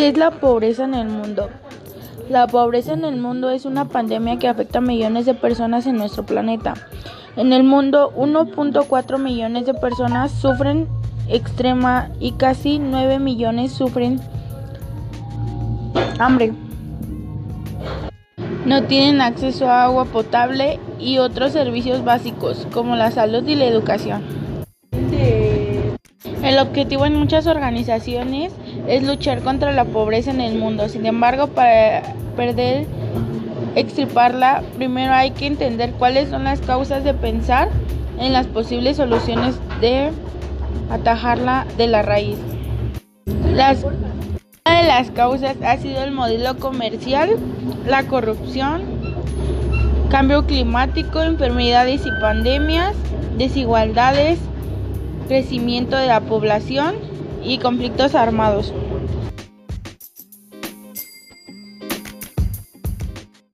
¿Qué es la pobreza en el mundo? La pobreza en el mundo es una pandemia que afecta a millones de personas en nuestro planeta. En el mundo, 1.4 millones de personas sufren extrema y casi 9 millones sufren hambre. No tienen acceso a agua potable y otros servicios básicos como la salud y la educación. El objetivo en muchas organizaciones es luchar contra la pobreza en el mundo. Sin embargo, para perder, extirparla, primero hay que entender cuáles son las causas de pensar en las posibles soluciones de atajarla de la raíz. Una de las causas ha sido el modelo comercial, la corrupción, cambio climático, enfermedades y pandemias, desigualdades, crecimiento de la población y conflictos armados.